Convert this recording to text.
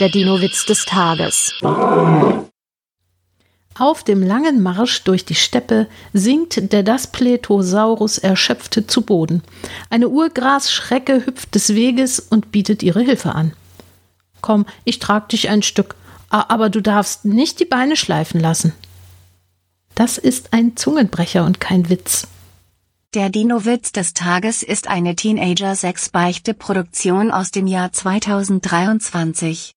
Der Dino-Witz des Tages. Auf dem langen Marsch durch die Steppe sinkt der Daspletosaurus erschöpft zu Boden. Eine Urgrasschrecke hüpft des Weges und bietet ihre Hilfe an. Komm, ich trag dich ein Stück, aber du darfst nicht die Beine schleifen lassen. Das ist ein Zungenbrecher und kein Witz. Der Dino-Witz des Tages ist eine Teenager-6-Beichte-Produktion aus dem Jahr 2023.